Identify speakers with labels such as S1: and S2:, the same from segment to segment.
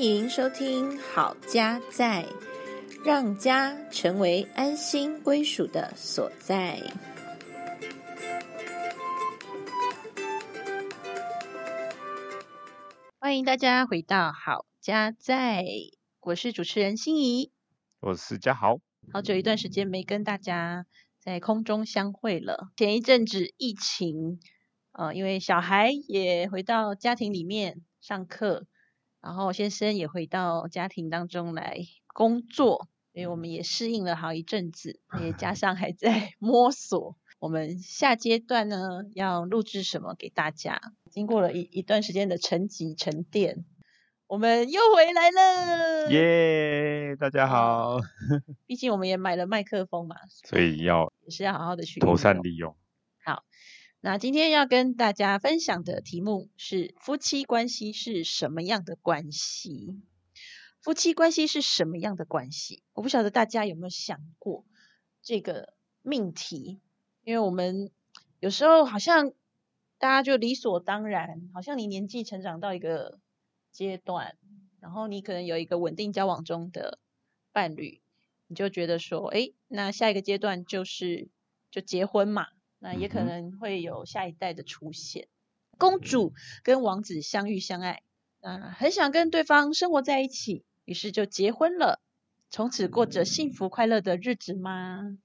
S1: 欢迎收听《好家在》，让家成为安心归属的所在。欢迎大家回到《好家在》，我是主持人心怡，
S2: 我是嘉豪。
S1: 好久一段时间没跟大家在空中相会了。前一阵子疫情，呃，因为小孩也回到家庭里面上课。然后先生也回到家庭当中来工作，所以我们也适应了好一阵子，也加 上还在 摸索。我们下阶段呢要录制什么给大家？经过了一一段时间的沉积沉淀，我们又回来了。
S2: 耶，大家好。
S1: 毕竟我们也买了麦克风嘛，
S2: 所以要
S1: 也是要好好的去
S2: 妥善利用。
S1: 好。那今天要跟大家分享的题目是夫妻关系是什么样的关系？夫妻关系是什么样的关系？我不晓得大家有没有想过这个命题，因为我们有时候好像大家就理所当然，好像你年纪成长到一个阶段，然后你可能有一个稳定交往中的伴侣，你就觉得说，哎，那下一个阶段就是就结婚嘛。那也可能会有下一代的出现，公主跟王子相遇相爱，啊，很想跟对方生活在一起，于是就结婚了，从此过着幸福快乐的日子吗？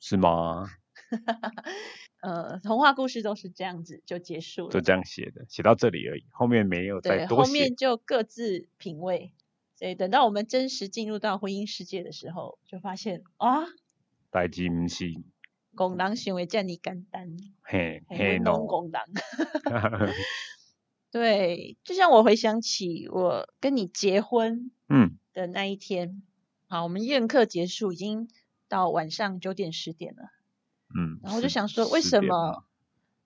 S2: 是吗？
S1: 呃，童话故事都是这样子就结束了，
S2: 就这样写的，写到这里而已，后面没有再多
S1: 写，后面就各自品味，所以等到我们真实进入到婚姻世界的时候，就发现啊，
S2: 代志唔是。
S1: 工人行为这么简单，
S2: 嘿，嘿农
S1: 工人。对，就像我回想起我跟你结婚，嗯，的那一天，好，我们宴客结束已经到晚上九点十点了，嗯，然后我就想说，为什么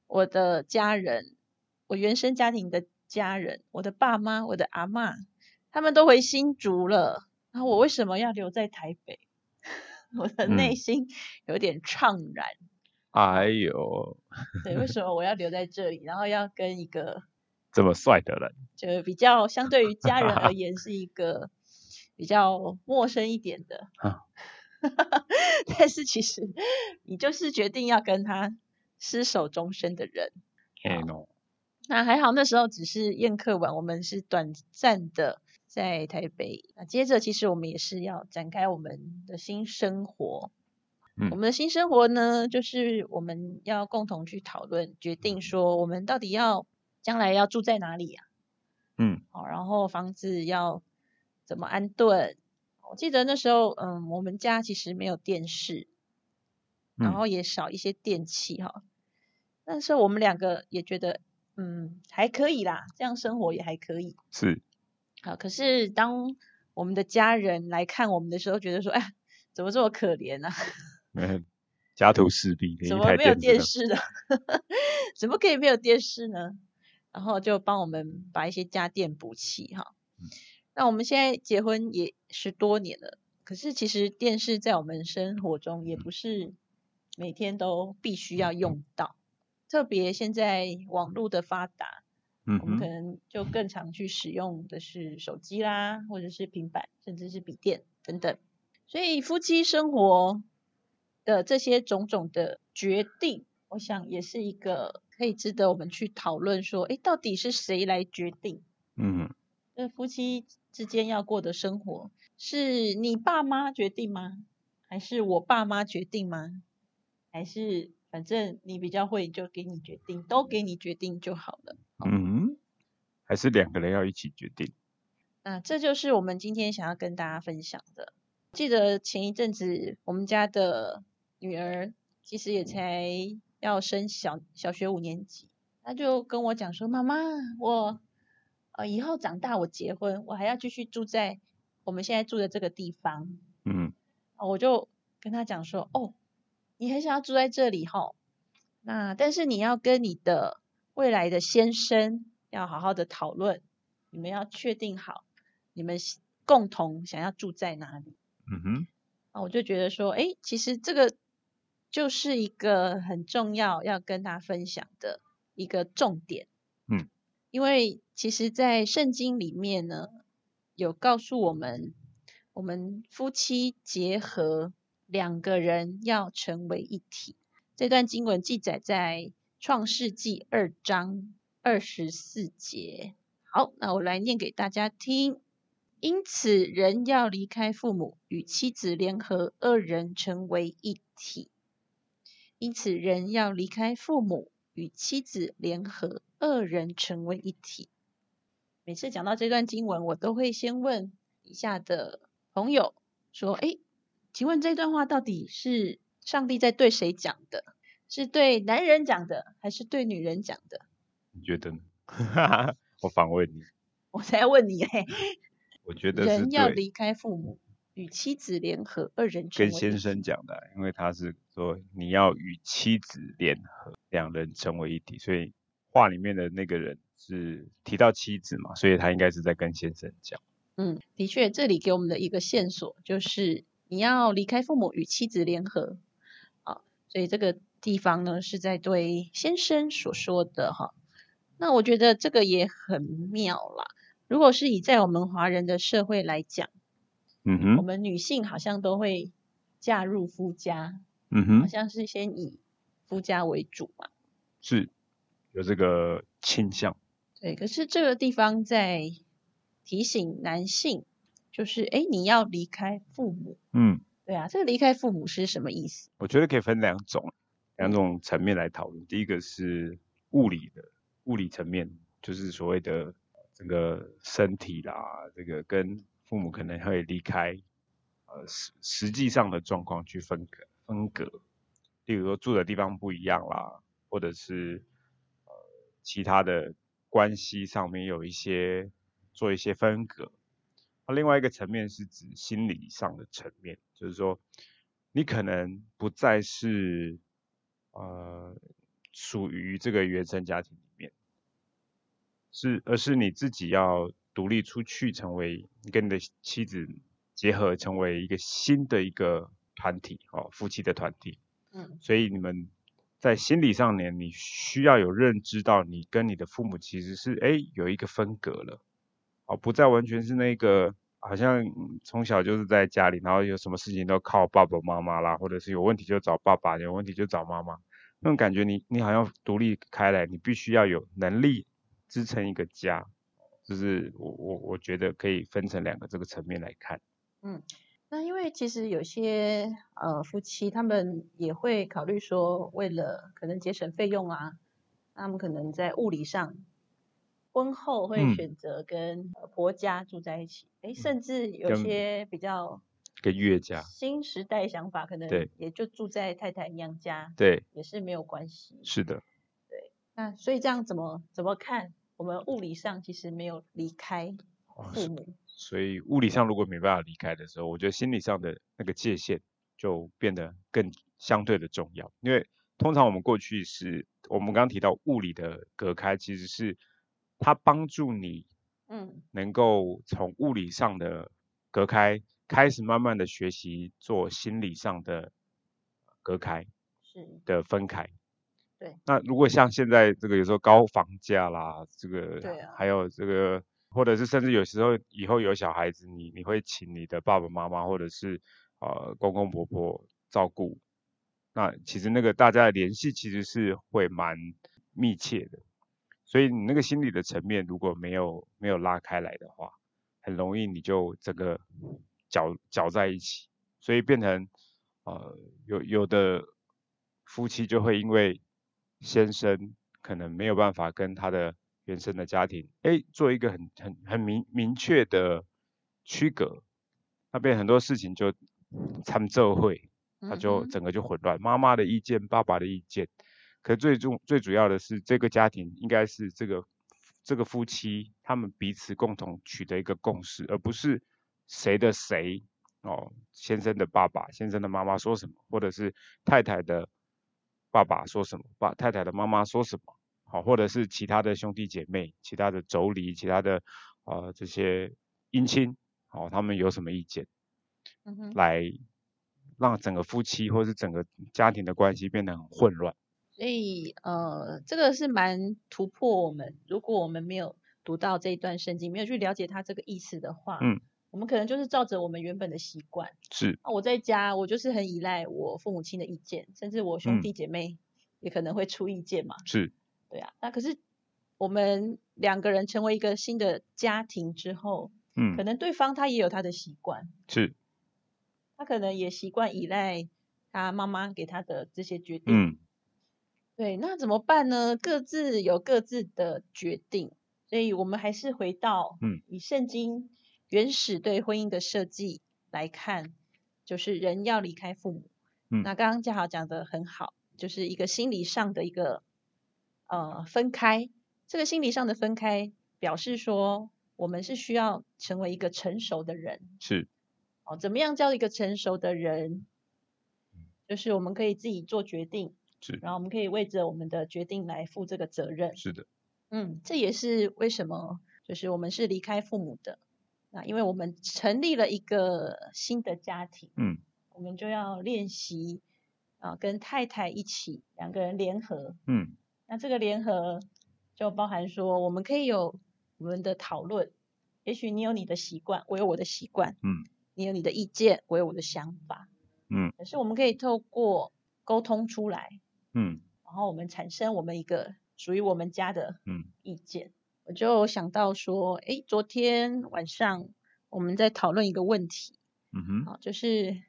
S1: 我的家人，我原生家庭的家人，我的爸妈，我的阿妈，他们都回新竹了，然后我为什么要留在台北？我的内心有点怅然。
S2: 哎呦，
S1: 对，为什么我要留在这里，然后要跟一个
S2: 这么帅的人，
S1: 就比较相对于家人而言是一个比较陌生一点的。但是其实你就是决定要跟他厮守终身的人。那还好，那时候只是宴客完，我们是短暂的。在台北，那接着其实我们也是要展开我们的新生活。嗯，我们的新生活呢，就是我们要共同去讨论，决定说我们到底要将来要住在哪里呀？嗯，好，然后房子要怎么安顿？我记得那时候，嗯，我们家其实没有电视，然后也少一些电器哈。那时候我们两个也觉得，嗯，还可以啦，这样生活也还可以。
S2: 是。
S1: 啊！可是当我们的家人来看我们的时候，觉得说：“哎，怎么这么可怜呢？”
S2: 家徒四壁，
S1: 怎么没有电视的？怎么可以没有电视呢？然后就帮我们把一些家电补齐哈。那我们现在结婚也十多年了，可是其实电视在我们生活中也不是每天都必须要用到，特别现在网络的发达。嗯，我们可能就更常去使用的是手机啦，或者是平板，甚至是笔电等等。所以夫妻生活的这些种种的决定，我想也是一个可以值得我们去讨论说，哎，到底是谁来决定？嗯，那夫妻之间要过的生活，是你爸妈决定吗？还是我爸妈决定吗？还是反正你比较会，就给你决定，都给你决定就好了。
S2: 嗯，还是两个人要一起决定。
S1: 那这就是我们今天想要跟大家分享的。记得前一阵子，我们家的女儿其实也才要升小小学五年级，她就跟我讲说：“妈妈，我呃以后长大我结婚，我还要继续住在我们现在住的这个地方。”嗯，我就跟她讲说：“哦，你很想要住在这里哈？那但是你要跟你的。”未来的先生要好好的讨论，你们要确定好你们共同想要住在哪里。嗯哼，啊，我就觉得说，哎，其实这个就是一个很重要要跟他分享的一个重点。嗯，因为其实，在圣经里面呢，有告诉我们，我们夫妻结合，两个人要成为一体。这段经文记载在创世纪二章二十四节。好，那我来念给大家听。因此，人要离开父母，与妻子联合，二人成为一体。因此，人要离开父母，与妻子联合，二人成为一体。每次讲到这段经文，我都会先问以下的朋友说：“哎，请问这段话到底是？”上帝在对谁讲的？是对男人讲的，还是对女人讲的？
S2: 你觉得呢？我反问你。
S1: 我在问你嘞。
S2: 我觉得
S1: 人要离开父母，与妻子联合，二人
S2: 跟先生讲的，因为他是说你要与妻子联合，两人成为一体，所以话里面的那个人是提到妻子嘛，所以他应该是在跟先生讲。
S1: 嗯，的确，这里给我们的一个线索就是你要离开父母，与妻子联合。啊所以这个地方呢，是在对先生所说的哈。那我觉得这个也很妙啦。如果是以在我们华人的社会来讲，
S2: 嗯哼，
S1: 我们女性好像都会嫁入夫家，
S2: 嗯哼，
S1: 好像是先以夫家为主嘛，
S2: 是有这个倾向。
S1: 对，可是这个地方在提醒男性，就是哎，你要离开父母，
S2: 嗯。
S1: 对啊，这个离开父母是什么意思？
S2: 我觉得可以分两种，两种层面来讨论。第一个是物理的，物理层面，就是所谓的这个身体啦，这个跟父母可能会离开，呃实实际上的状况去分隔分隔。例如说住的地方不一样啦，或者是呃其他的关系上面有一些做一些分隔。那另外一个层面是指心理上的层面。就是说，你可能不再是呃属于这个原生家庭，是而是你自己要独立出去，成为跟你的妻子结合，成为一个新的一个团体哦，夫妻的团体。
S1: 嗯。
S2: 所以你们在心理上面，你需要有认知到，你跟你的父母其实是哎有一个分隔了，哦，不再完全是那个。好像从小就是在家里，然后有什么事情都靠爸爸妈妈啦，或者是有问题就找爸爸，有问题就找妈妈，那种感觉你你好像独立开来，你必须要有能力支撑一个家，就是我我我觉得可以分成两个这个层面来看。
S1: 嗯，那因为其实有些呃夫妻他们也会考虑说，为了可能节省费用啊，他们可能在物理上。婚后会选择跟婆家住在一起，哎，甚至有些比较
S2: 跟岳家
S1: 新时代想法，可能也就住在太太娘家，
S2: 对，
S1: 也是没有关系。
S2: 是的，
S1: 对，那所以这样怎么怎么看？我们物理上其实没有离开父母，
S2: 所以物理上如果没办法离开的时候，我觉得心理上的那个界限就变得更相对的重要，因为通常我们过去是我们刚刚提到物理的隔开，其实是。它帮助你，
S1: 嗯，
S2: 能够从物理上的隔开，开始慢慢的学习做心理上的隔开，
S1: 是
S2: 的分开。
S1: 对。
S2: 那如果像现在这个有时候高房价啦，这个，
S1: 对啊，
S2: 还有这个，或者是甚至有时候以后有小孩子，你你会请你的爸爸妈妈或者是呃公公婆婆照顾，那其实那个大家的联系其实是会蛮密切的。所以你那个心理的层面如果没有没有拉开来的话，很容易你就整个搅搅在一起，所以变成呃有有的夫妻就会因为先生可能没有办法跟他的原生的家庭哎做一个很很很明明确的区隔，那边很多事情就参奏会，他就整个就混乱，妈妈的意见，爸爸的意见。可最重最主要的是，这个家庭应该是这个这个夫妻他们彼此共同取得一个共识，而不是谁的谁哦，先生的爸爸、先生的妈妈说什么，或者是太太的爸爸说什么，爸太太的妈妈说什么，好，或者是其他的兄弟姐妹、其他的妯娌、其他的呃这些姻亲，好，他们有什么意见，来让整个夫妻或是整个家庭的关系变得很混乱。
S1: 所以，呃，这个是蛮突破我们。如果我们没有读到这一段圣经，没有去了解它这个意思的话，
S2: 嗯，
S1: 我们可能就是照着我们原本的习惯。
S2: 是，
S1: 那我在家，我就是很依赖我父母亲的意见，甚至我兄弟姐妹也可能会出意见嘛。
S2: 是，
S1: 对啊。那可是我们两个人成为一个新的家庭之后，
S2: 嗯
S1: 可，能对方他也有他的习惯，
S2: 是，
S1: 他可能也习惯依赖他妈妈给他的这些决定。
S2: 嗯，
S1: 对，那怎么办呢？各自有各自的决定，所以我们还是回到，
S2: 嗯，
S1: 以圣经原始对婚姻的设计来看，就是人要离开父母。
S2: 嗯
S1: 那刚刚嘉豪讲的很好，就是一个心理上的一个呃分开。这个心理上的分开，表示说我们是需要成为一个成熟的人。
S2: 是，
S1: 哦，怎么样叫一个成熟的人？就是我们可以自己做决定，
S2: 是，
S1: 然后我们可以为着我们的决定来负这个责任。
S2: 是的，
S1: 嗯，这也是为什么就是我们是离开父母的。那因为我们成立了一个新的家庭，
S2: 嗯，
S1: 我们就要练习啊，跟太太一起两个人联合。
S2: 嗯，
S1: 那这个联合就包含说，我们可以有我们的讨论。也许你有你的习惯，我有我的习惯，
S2: 嗯，
S1: 你有你的意见，我有我的想法，
S2: 嗯，
S1: 可是我们可以透过沟通出来，
S2: 嗯，
S1: 然后我们产生我们一个属于我们家的
S2: 嗯
S1: 意见。我就想到说，诶，昨天晚上我们在讨论一个问题，
S2: 嗯哼，
S1: 啊，就是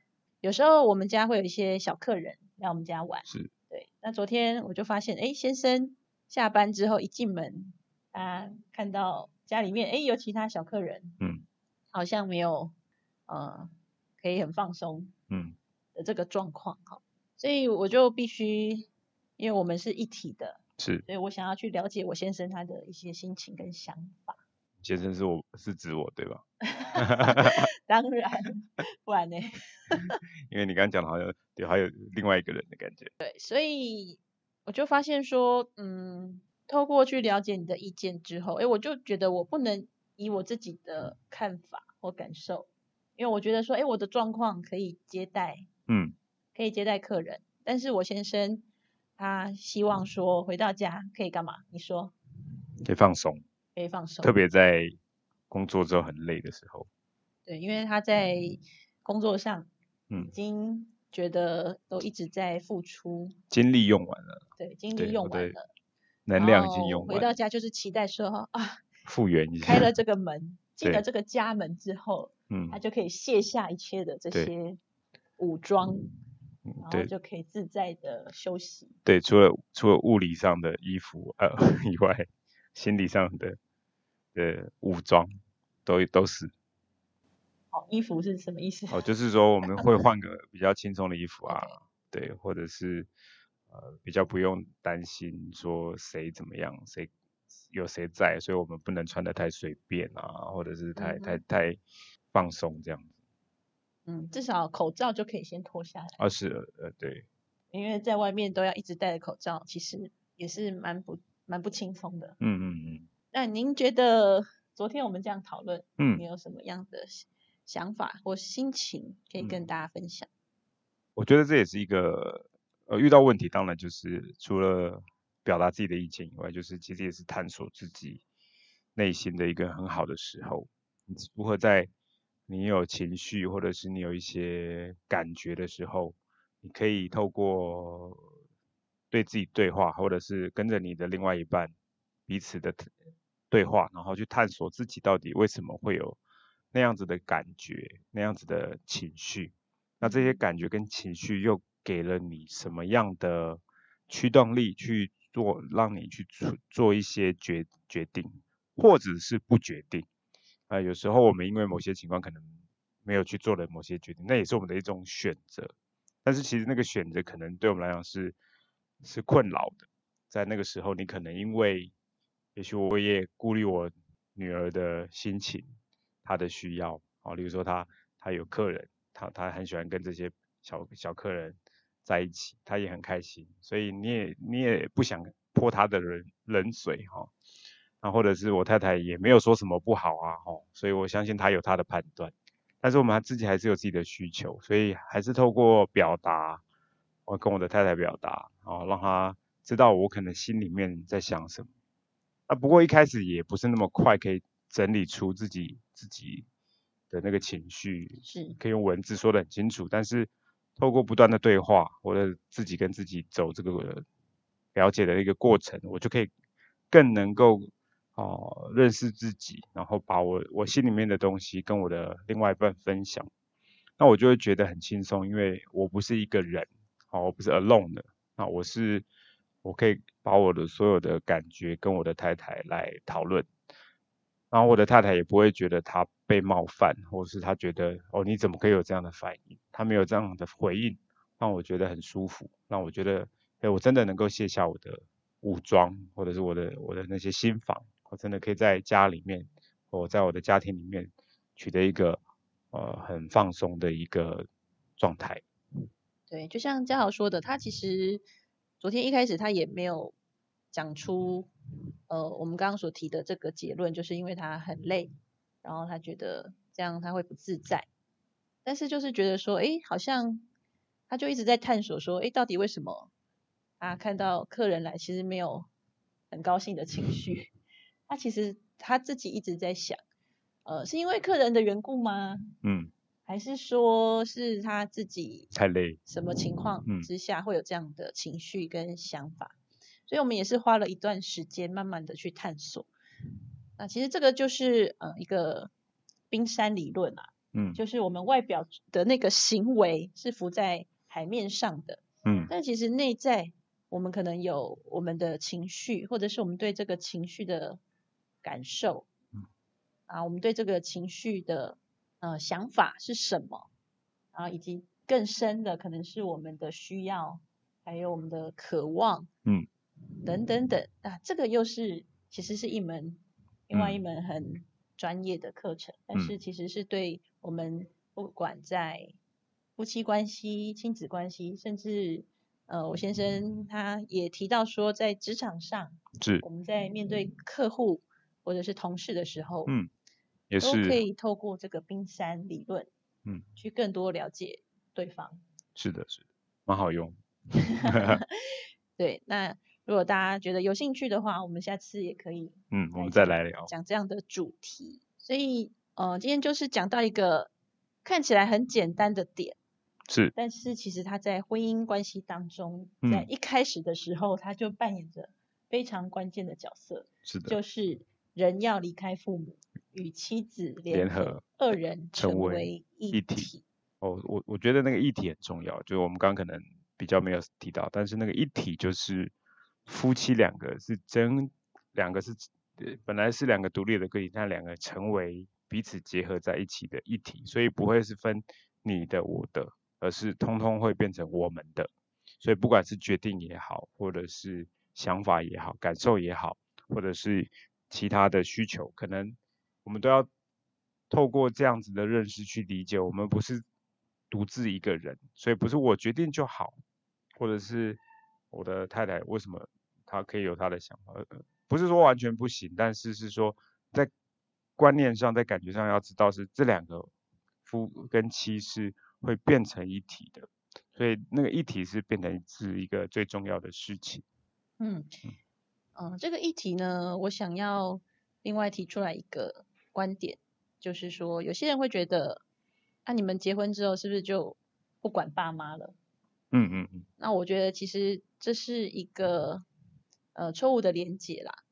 S1: 有时候我们家会有一些小客人来我们家玩，
S2: 是，
S1: 对。那昨天我就发现，诶，先生下班之后一进门，他看到家里面，诶，有其他小客人，
S2: 嗯
S1: 好像没有，呃，可以很放松
S2: 嗯，
S1: 的这个状况，哈。所以我就必须，因为我们是一体的，
S2: 是，
S1: 所以我想要去了解我先生他的一些心情跟想法。
S2: 先生是我是指我对吧？
S1: 当然，不然呢？
S2: 因为你刚刚讲的好像对，还有另外一个人的感觉，
S1: 对，所以我就发现说，嗯，透过去了解你的意见之后，诶，我就觉得我不能以我自己的看法或感受，因为我觉得说，诶，我的状况可以接待，
S2: 嗯
S1: 可以接待客人，但是我先生他希望说回到家可以干嘛？你说
S2: 可以放松，
S1: 可以放松，
S2: 特别在工作之后很累的时候，
S1: 对，因为他在工作上已
S2: 嗯，
S1: 经觉得都一直在付出，
S2: 精力用完了，
S1: 对，精力用完了，
S2: 能量已经用完
S1: 回到，家就是期待说啊，
S2: 复原一下，
S1: 开了这个门，进了
S2: 对
S1: 这个家门之后，
S2: 嗯
S1: 他就可以卸下一切的这些武装，
S2: 嗯
S1: 然后
S2: 对
S1: 就可以自在的休息。
S2: 对，除了除了物理上的衣服呃 以外，心理上的的武装都都是
S1: 好，衣服是什么意思？
S2: 哦，就是说我们会换个比较轻松的衣服啊对，或者是呃比较不用担心说谁怎么样，谁有谁在，所以我们不能穿的太随便啊，或者是太、
S1: 嗯
S2: 太太放松这样子。
S1: 嗯，至少口罩就可以先脱下来，
S2: 啊是呃对，
S1: 因为在外面都要一直戴着口罩，其实也是蛮不蛮不轻松的。
S2: 嗯嗯嗯
S1: 那您觉得昨天我们这样讨论，你
S2: 嗯，
S1: 有什么样的想法或心情可以跟
S2: 嗯
S1: 大家分享？
S2: 我觉得这也是一个呃遇到问题，当然就是除了表达自己的意见以外，就是其实也是探索自己内心的一个很好的时候。你如何在你有情绪或者是你有一些感觉的时候，你可以透过对自己对话，或者是跟着你的另外一半彼此的对话，然后去探索自己到底为什么会有那样子的感觉，那样子的情绪。那这些感觉跟情绪又给了你什么样的驱动力去做，让你去做做一些决决定，或者是不决定？啊、有时候我们因为某些情况可能没有去做了某些决定，那也是我们的一种选择。但是其实那个选择可能对我们来讲是是困扰的，在那个时候你可能因为，也许我也顾虑我女儿的心情，她的需要，啊，例如说她她有客人。她她很喜欢跟这些小小客人在一起，她也很开心，所以你也你也不想泼她的冷冷水哈，那、或者是我太太也没有说什么不好啊哦，所以我相信她有她的判断，但是我们自己还是有自己的需求，所以还是透过表达，我跟我的太太表达，哦，让她知道我可能心里面在想什么，啊，不过一开始也不是那么快可以整理出自己自己的那个情绪，
S1: 是。
S2: 可以用文字说的很清楚，但是透过不断的对话，或者自己跟自己走这个了解的一个过程，我就可以更能够哦认识自己，然后把我我心里面的东西跟我的另外一半分享，那我就会觉得很轻松，因为我不是一个人，哦，我不是 alone 的，那我是我可以把我的所有的感觉跟我的太太来讨论，然后我的太太也不会觉得她被冒犯，或者是她觉得哦你怎么可以有这样的反应，她没有这样的回应，让我觉得很舒服，让我觉得哎我真的能够卸下我的武装，或者是我的我的那些心防，我真的可以在家里面，我在我的家庭里面取得一个呃很放松的一个状态。
S1: 对，就像嘉豪说的，他其实昨天一开始他也没有讲出呃我们刚刚所提的这个结论，就是因为他很累，然后他觉得这样他会不自在，但是就是觉得说，诶，好像他就一直在探索说，诶，到底为什么啊看到客人来其实没有很高兴的情绪，他其实他自己一直在想，呃，是因为客人的缘故吗？
S2: 嗯，
S1: 还是说是他自己
S2: 太累。
S1: 什么情况
S2: 嗯
S1: 之下会有这样的情绪跟想法？所以我们也是花了一段时间，慢慢的去探索。那其实这个就是呃一个冰山理论啊，
S2: 嗯
S1: 就是我们外表的那个行为是浮在海面上的，
S2: 嗯
S1: 但其实内在我们可能有我们的情绪，或者是我们对这个情绪的感受，
S2: 嗯。
S1: 啊，我们对这个情绪的呃想法是什么，啊，以及更深的可能是我们的需要，还有我们的渴望，
S2: 嗯，
S1: 等等等，啊，这个又是其实是一门另外一
S2: 嗯
S1: 门很专业的课程，但
S2: 嗯
S1: 是其实是对我们不管在夫妻关系、亲子关系，甚至呃，我先生他也提到说，在职场上，
S2: 是。
S1: 我们在面对客户或者是同事的时候，
S2: 嗯也
S1: 都可以透过这个冰山理论，
S2: 嗯，
S1: 去更多了解对方。
S2: 是的是的，蛮好用。
S1: 对，那如果大家觉得有兴趣的话，我们下次也可以
S2: 嗯，我们再来聊。
S1: 讲这样的主题。所以，呃，今天就是讲到一个看起来很简单的点，
S2: 是
S1: 但是其实他在婚姻关系当中，
S2: 嗯
S1: 在一开始的时候，他就扮演着非常关键的角色，
S2: 是的，
S1: 就是人要离开父母，与妻子联
S2: 联合
S1: 二人成
S2: 成为
S1: 为一
S2: 一体哦，我我觉得那个一体很重要，就是我们刚刚可能比较没有提到，但是那个一体就是夫妻两个是真两个是呃本来是两个独立的个体，但两个成为彼此结合在一起的一体，所以不会是分你的我的，而是通通会变成我们的。所以不管是决定也好，或者是想法也好，感受也好，或者是其他的需求，可能我们都要透过这样子的认识去理解，我们不是独自一个人，所以不是我决定就好，或者是我的太太为什么她可以有她的想法，呃不是说完全不行，但是是说在观念上，在感觉上要知道是这两个夫跟妻是会变成一体的，所以那个一体是变成是一个最重要的事情。
S1: 嗯，嗯、这个议题呢，我想要另外提出来一个观点，就是说，有些人会觉得，啊，你们结婚之后是不是就不管爸妈了？
S2: 嗯嗯嗯，
S1: 那我觉得其实这是一个呃错误的连结啦，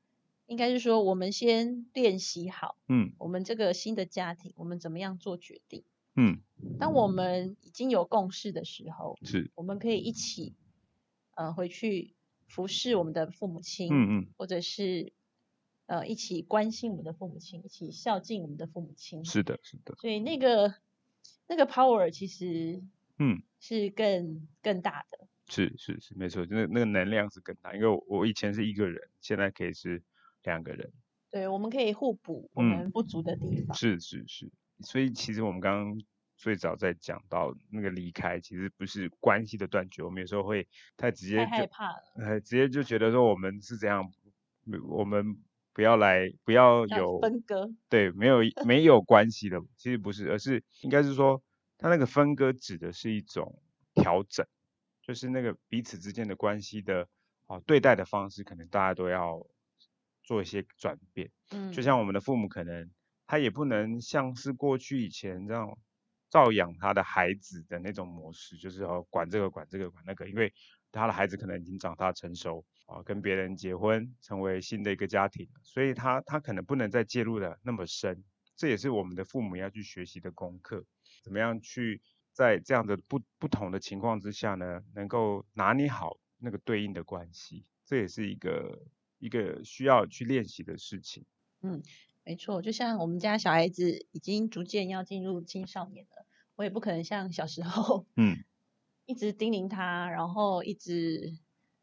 S1: 应该是说我们先练习好
S2: 嗯。
S1: 我们这个新的家庭，我们怎么样做决定。
S2: 嗯，
S1: 当我们已经有共识的时候，
S2: 是，
S1: 我们可以一起呃回去服侍我们的父母亲，
S2: 嗯嗯
S1: 或者是呃一起关心我们的父母亲，一起孝敬我们的父母亲。
S2: 是的，是的，
S1: 所以那个那个 power 其实
S2: 嗯。
S1: 是更更大的。
S2: 是是是，没错，那那个能量是更大，因为我我以前是一个人，现在可以是两个人，
S1: 对，我们可以互补我
S2: 嗯
S1: 们不足的地方。
S2: 是是是，所以其实我们刚刚最早在讲到那个离开，其实不是关系的断绝，我们有时候会太直接
S1: 太害
S2: 就
S1: 怕了，
S2: 呃直接就觉得说我们是怎样，我们不要来不要
S1: 要
S2: 有
S1: 分割。
S2: 对，没有没有关系的，其实不是，而是应该是说，它那个分割指的是一种调整，就是那个彼此之间的关系的哦对待的方式，可能大家都要做一些转变。
S1: 嗯，
S2: 就像我们的父母可能他也不能像是过去以前这样照养他的孩子的那种模式，就是要管这个管这个管那个，因为他的孩子可能已经长大成熟啊，跟别人结婚，成为新的一个家庭，所以他他可能不能再介入的那么深。这也是我们的父母要去学习的功课，怎么样去在这样的不不同的情况之下呢，能够拿捏好那个对应的关系，这也是一个一个需要去练习的事情。
S1: 嗯，没错，就像我们家小孩子已经逐渐要进入青少年了，我也不可能像小时候，
S2: 嗯，
S1: 一直叮咛他，然后一直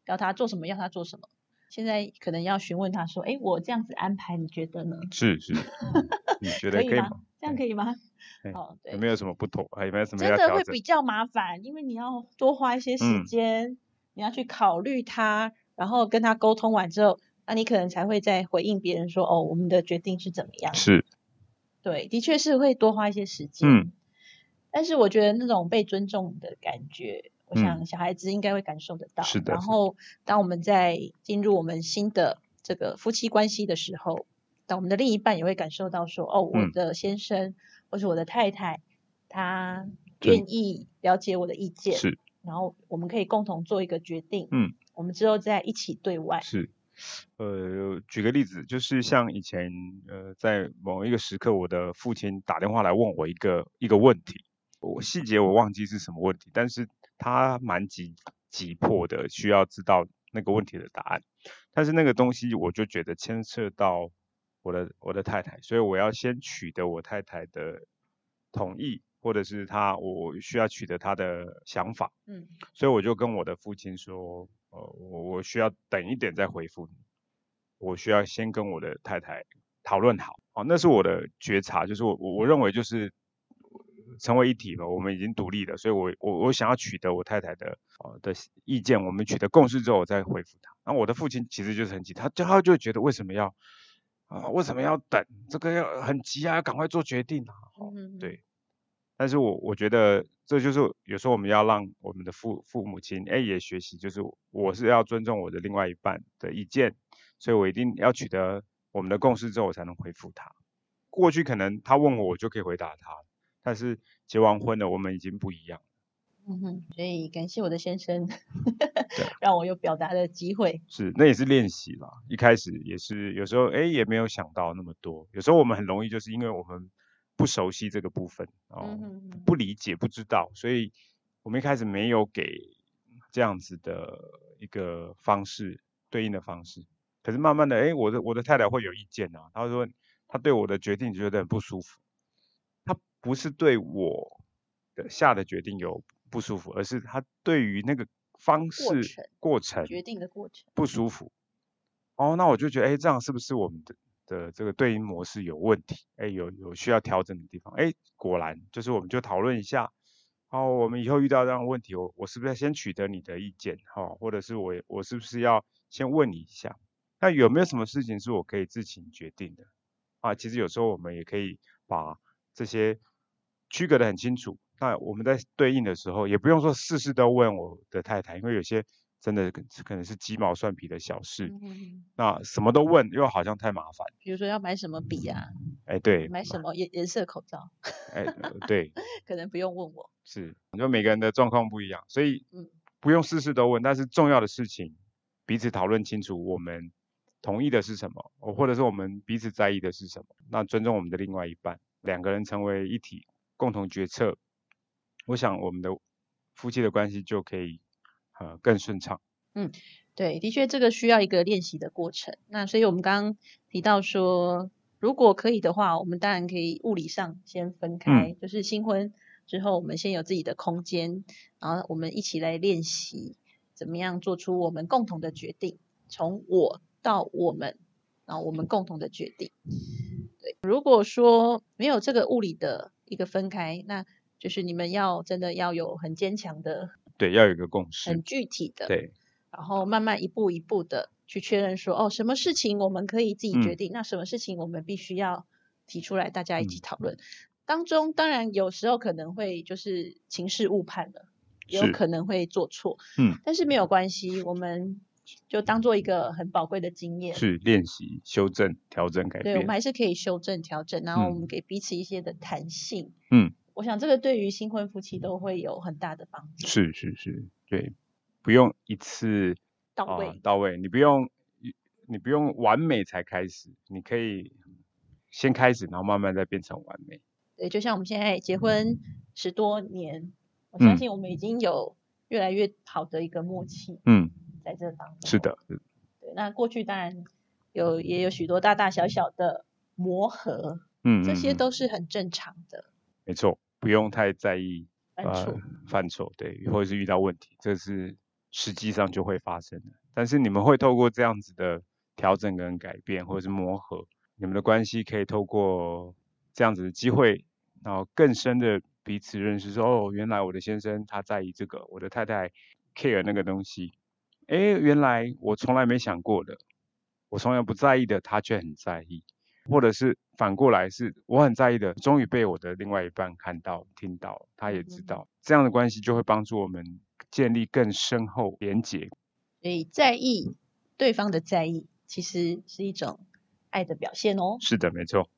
S1: 要他做什么，要他做什么。现在可能要询问他说，哎，我这样子安排，你觉得呢？
S2: 是是，你觉得可以吗？
S1: 这样可以吗？
S2: 哦，对，有没有什么不妥？还有没有什么
S1: 真的会比较麻烦，因为你要多花一些时间，你要去考虑他，然后跟他沟通完之后，那你可能才会再回应别人说，哦，我们的决定是怎么样？
S2: 是，
S1: 对，的确是会多花一些时间。
S2: 嗯，
S1: 但是我觉得那种被尊重的感觉。我想小孩子应该会感受得到。
S2: 是的。
S1: 然后，当我们在进入我们新的这个夫妻关系的时候，当我们的另一半也会感受到说，哦，我的先生或是我的太太，他愿意了解我的意见。
S2: 是。
S1: 然后我们可以共同做一个决定。
S2: 嗯。
S1: 我们之后再一起对外。
S2: 是。呃，举个例子，就是像以前，呃，在某一个时刻，我的父亲打电话来问我一个一个问题，我细节我忘记是什么问题，但是。他蛮急急迫的，需要知道那个问题的答案，但是那个东西我就觉得牵涉到我的我的太太，所以我要先取得我太太的同意，或者是他我需要取得他的想法，
S1: 嗯，
S2: 所以我就跟我的父亲说，呃，我我需要等一点再回复你，我需要先跟我的太太讨论好，哦，那是我的觉察，就是我我我认为就是。成为一体了，我们已经独立了，所以我我我想要取得我太太的呃的意见，我们取得共识之后，我再回复他。然后我的父亲其实就是很急，他就他就觉得为什么要啊为什么要等这个要很急啊，赶快做决定啊。
S1: 嗯
S2: 对。但是我我觉得这就是有时候我们要让我们的父父母亲哎也学习，就是我是要尊重我的另外一半的意见，所以我一定要取得我们的共识之后，我才能回复他。过去可能他问我，我就可以回答他。但是结完婚了，我们已经不一样。
S1: 嗯哼，所以感谢我的先生，让我有表达的机会。
S2: 是，那也是练习啦。一开始也是，有时候哎也没有想到那么多。有时候我们很容易就是因为我们不熟悉这个部分哦，不理解、不知道，所以我们一开始没有给这样子的一个方式对应的方式。可是慢慢的，哎，我的我的太太会有意见啊，她说她对我的决定觉得很不舒服。她不是对我的下的决定有不舒服，而是她对于那个方式过程
S1: 决定的过程
S2: 不舒服。哦，那我就觉得，哎，这样是不是我们的的这个对应模式有问题？哎，有有需要调整的地方？哎，果然就是我们就讨论一下。哦，我们以后遇到这样的问题，我我是不是要先取得你的意见？哈，或者是我我是不是要先问你一下？那有没有什么事情是我可以自行决定的？啊，其实有时候我们也可以把这些。区隔的很清楚，那我们在对应的时候，也不用说事事都问我的太太，因为有些真的可能是鸡毛蒜皮的小事，那什么都问又好像太麻烦。
S1: 比如说要买什么笔啊？
S2: 哎，对。
S1: 买什么颜颜色口罩？
S2: 哎，对。
S1: 可能不用问我。
S2: 是，你说每个人的状况不一样，所以不用事事都问，但是重要的事情彼此讨论清楚，我们同意的是什么，或者是我们彼此在意的是什么，那尊重我们的另外一半，两个人成为一体。共同决策，我想我们的夫妻的关系就可以呃更顺畅。
S1: 嗯，对，的确这个需要一个练习的过程。那所以我们刚刚提到说，如果可以的话，我们当然可以物理上先分开，就是新婚之后，我们先有自己的空间，然后我们一起来练习怎么样做出我们共同的决定，从我到我们，然后我们共同的决定。对，如果说没有这个物理的一个分开，那就是你们要真的要有很坚强的，
S2: 对，要有一个共识，
S1: 很具体的，
S2: 对，
S1: 然后慢慢一步一步的去确认说，哦，什么事情我们可以自己决定，那什么事情我们必须要提出来，大家一起讨论。当中当然有时候可能会就是情势误判了，有可能会做错，
S2: 嗯，
S1: 但是没有关系，我们就当做一个很宝贵的经验。
S2: 是练习、修正、调整、改
S1: 对，我们
S2: 变。
S1: 还是可以修正、调整，然后我
S2: 嗯
S1: 们给彼此一些的弹性。
S2: 嗯，
S1: 我想这个对于新婚夫妻都会有很大的帮助。
S2: 是是是，对，不用一次啊
S1: 到位，
S2: 到位，你不用你不用完美才开始，你可以先开始，然后慢慢再变成完美。
S1: 对，就像我们现在结婚十多年，我相
S2: 嗯
S1: 信我们已经有越来越好的一个默契
S2: 嗯，
S1: 在这方面。
S2: 是，的，是
S1: 对，那过去当然有也有许多大大小小的磨合，
S2: 嗯，
S1: 这些都是很正常的
S2: 没错，不用太在意
S1: 犯错。
S2: 呃犯错，对，或者是遇到问题，这是实际上就会发生的。但是你们会透过这样子的调整跟改变，或者是磨合，你们的关系可以透过这样子的机会，然后更深的彼此认识说，哦，原来我的先生他在意这个，我的太太 care 那个东西，诶，原来我从来没想过的，我从来不在意的，他却很在意。或者是反过来是我很在意的，终于被我的另外一半看到、听到，他也知
S1: 嗯
S2: 道，这样的关系就会帮助我们建立更深厚连结。
S1: 所以在意对方的在意，其实是一种爱的表现哦。
S2: 是的，没错。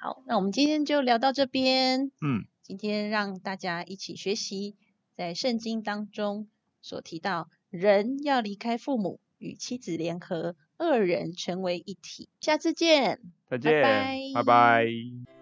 S1: 好，那我们今天就聊到这边。
S2: 嗯，
S1: 今天让大家一起学习，在圣经当中所提到，人要离开父母，与妻子联合，二人成为一体。下次见。
S2: 再见，
S1: 拜
S2: 拜拜